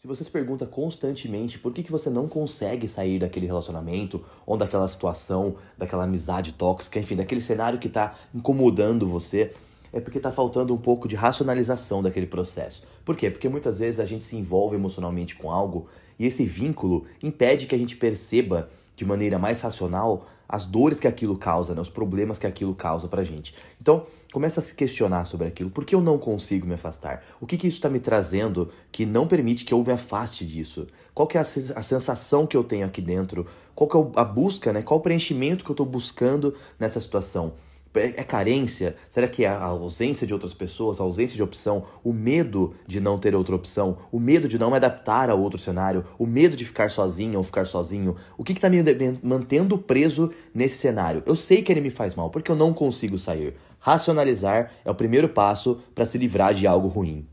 Se você se pergunta constantemente por que, que você não consegue sair daquele relacionamento, ou daquela situação, daquela amizade tóxica, enfim, daquele cenário que está incomodando você, é porque está faltando um pouco de racionalização daquele processo. Por quê? Porque muitas vezes a gente se envolve emocionalmente com algo e esse vínculo impede que a gente perceba de maneira mais racional as dores que aquilo causa, né? os problemas que aquilo causa pra gente. Então, começa a se questionar sobre aquilo. Por que eu não consigo me afastar? O que, que isso está me trazendo que não permite que eu me afaste disso? Qual que é a, sensação que eu tenho aqui dentro? Qual que é a busca, né? Qual o preenchimento que eu estou buscando nessa situação? É, é carência? Será que é a ausência de outras pessoas, a ausência de opção, o medo de não ter outra opção, o medo de não me adaptar a outro cenário, o medo de ficar sozinha ou ficar sozinho? O que está me mantendo preso nesse cenário? Eu sei que ele me faz mal, porque eu não consigo sair. Racionalizar é o primeiro passo para se livrar de algo ruim.